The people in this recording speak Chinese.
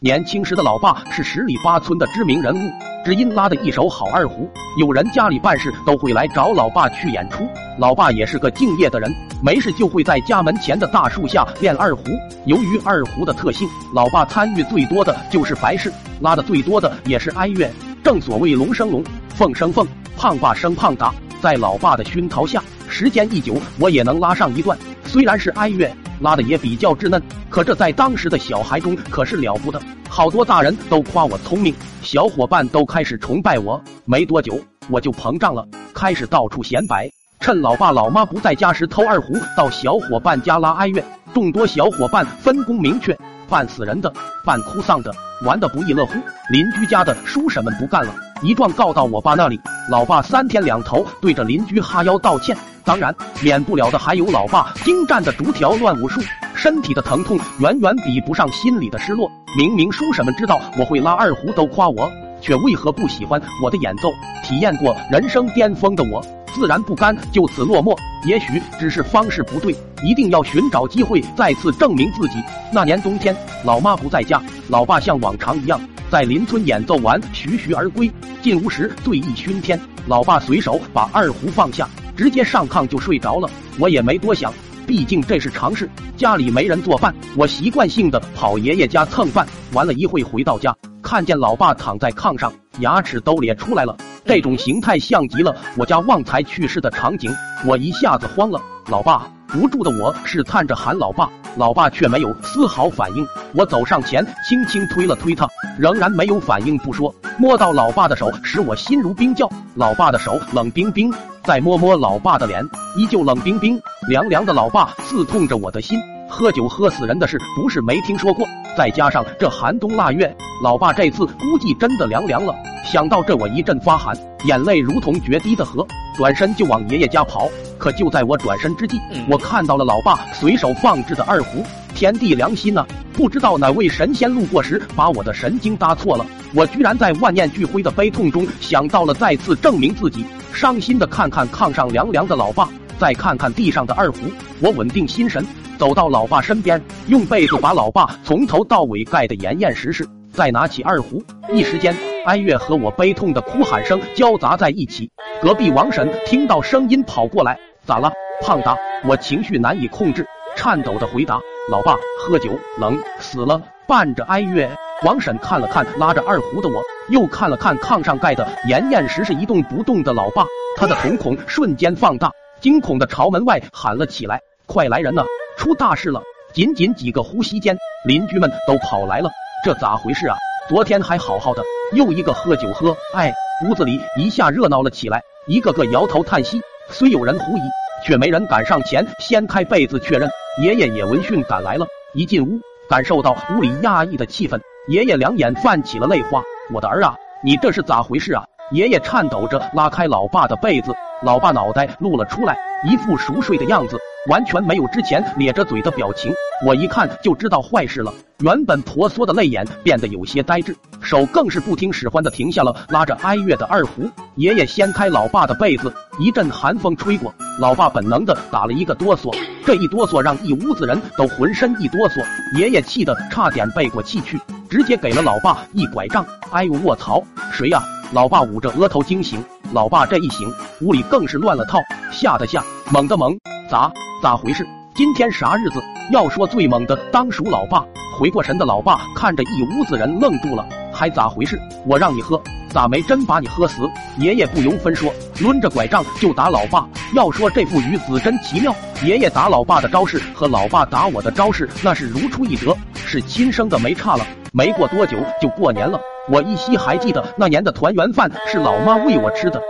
年轻时的老爸是十里八村的知名人物，只因拉的一手好二胡，有人家里办事都会来找老爸去演出。老爸也是个敬业的人，没事就会在家门前的大树下练二胡。由于二胡的特性，老爸参与最多的就是白事，拉的最多的也是哀乐。正所谓龙生龙，凤生凤，胖爸生胖达。在老爸的熏陶下，时间一久，我也能拉上一段。虽然是哀乐。拉的也比较稚嫩，可这在当时的小孩中可是了不得，好多大人都夸我聪明，小伙伴都开始崇拜我。没多久我就膨胀了，开始到处显摆，趁老爸老妈不在家时偷二胡到小伙伴家拉哀乐。众多小伙伴分工明确，扮死人的，扮哭丧的，玩的不亦乐乎。邻居家的叔婶们不干了，一状告到我爸那里，老爸三天两头对着邻居哈腰道歉。当然，免不了的还有老爸精湛的竹条乱舞术，身体的疼痛远远比不上心里的失落。明明叔婶们知道我会拉二胡，都夸我，却为何不喜欢我的演奏？体验过人生巅峰的我，自然不甘就此落寞。也许只是方式不对，一定要寻找机会再次证明自己。那年冬天，老妈不在家，老爸像往常一样在邻村演奏完，徐徐而归。进屋时醉意熏天，老爸随手把二胡放下。直接上炕就睡着了，我也没多想，毕竟这是常事。家里没人做饭，我习惯性的跑爷爷家蹭饭。玩了一会回到家，看见老爸躺在炕上，牙齿都咧出来了，这种形态像极了我家旺财去世的场景，我一下子慌了。老爸，无助的我试探着喊老爸，老爸却没有丝毫反应。我走上前，轻轻推了推他，仍然没有反应不说，摸到老爸的手，使我心如冰窖。老爸的手冷冰冰。再摸摸老爸的脸，依旧冷冰冰、凉凉的。老爸刺痛着我的心。喝酒喝死人的事不是没听说过，再加上这寒冬腊月，老爸这次估计真的凉凉了。想到这，我一阵发寒，眼泪如同决堤的河，转身就往爷爷家跑。可就在我转身之际，我看到了老爸随手放置的二胡。天地良心呐！不知道哪位神仙路过时，把我的神经搭错了。我居然在万念俱灰的悲痛中，想到了再次证明自己。伤心的看看炕上凉凉的老爸，再看看地上的二胡，我稳定心神，走到老爸身边，用被子把老爸从头到尾盖得严严实实，再拿起二胡，一时间哀乐和我悲痛的哭喊声交杂在一起。隔壁王婶听到声音跑过来，咋了，胖达？我情绪难以控制，颤抖的回答：老爸喝酒冷死了。伴着哀乐，王婶看了看拉着二胡的我。又看了看炕上盖的严严实实一动不动的老爸，他的瞳孔瞬间放大，惊恐的朝门外喊了起来：“快来人呐，出大事了！”仅仅几个呼吸间，邻居们都跑来了。这咋回事啊？昨天还好好的，又一个喝酒喝，哎，屋子里一下热闹了起来，一个个摇头叹息。虽有人狐疑，却没人敢上前掀开被子确认。爷爷也闻讯赶来了，一进屋，感受到屋里压抑的气氛，爷爷两眼泛起了泪花。我的儿啊，你这是咋回事啊？爷爷颤抖着拉开老爸的被子，老爸脑袋露了出来，一副熟睡的样子，完全没有之前咧着嘴的表情。我一看就知道坏事了，原本婆娑的泪眼变得有些呆滞，手更是不听使唤的停下了拉着哀乐的二胡。爷爷掀开老爸的被子，一阵寒风吹过，老爸本能的打了一个哆嗦，这一哆嗦让一屋子人都浑身一哆嗦，爷爷气得差点背过气去。直接给了老爸一拐杖，哎呦卧槽，谁呀？老爸捂着额头惊醒，老爸这一醒，屋里更是乱了套，吓得吓，猛的猛，咋咋回事？今天啥日子？要说最猛的，当属老爸。回过神的老爸看着一屋子人愣住了，还咋回事？我让你喝，咋没真把你喝死？爷爷不由分说，抡着拐杖就打老爸。要说这父与子真奇妙，爷爷打老爸的招式和老爸打我的招式那是如出一辙，是亲生的没差了。没过多久就过年了，我依稀还记得那年的团圆饭是老妈喂我吃的。